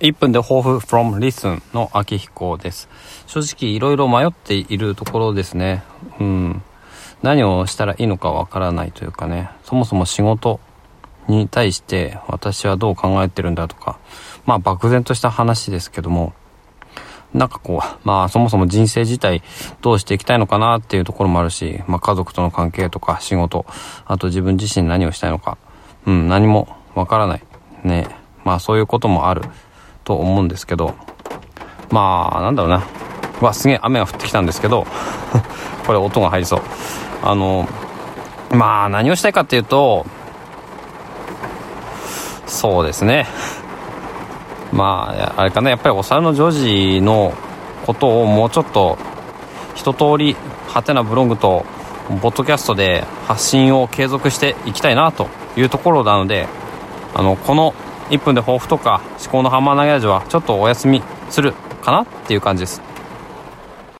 1分で抱負 from listen の秋彦です。正直いろいろ迷っているところですね。うん。何をしたらいいのかわからないというかね、そもそも仕事に対して私はどう考えてるんだとか、まあ漠然とした話ですけども、なんかこう、まあそもそも人生自体どうしていきたいのかなっていうところもあるし、まあ家族との関係とか仕事、あと自分自身何をしたいのか、うん、何もわからない。ね。まあそういうこともある。と思うんですけど、まあ、なんだろうな。わ、すげえ雨が降ってきたんですけど、これ音が入りそう。あの、まあ、何をしたいかっていうと、そうですね。まあ、あれかな、やっぱりお猿のジョージのことをもうちょっと、一通り、ハテナブログと、ポッドキャストで発信を継続していきたいなというところなので、あの、この1分で抱負とか思考のハンマー投げ味はちょっとお休みするかなっていう感じです。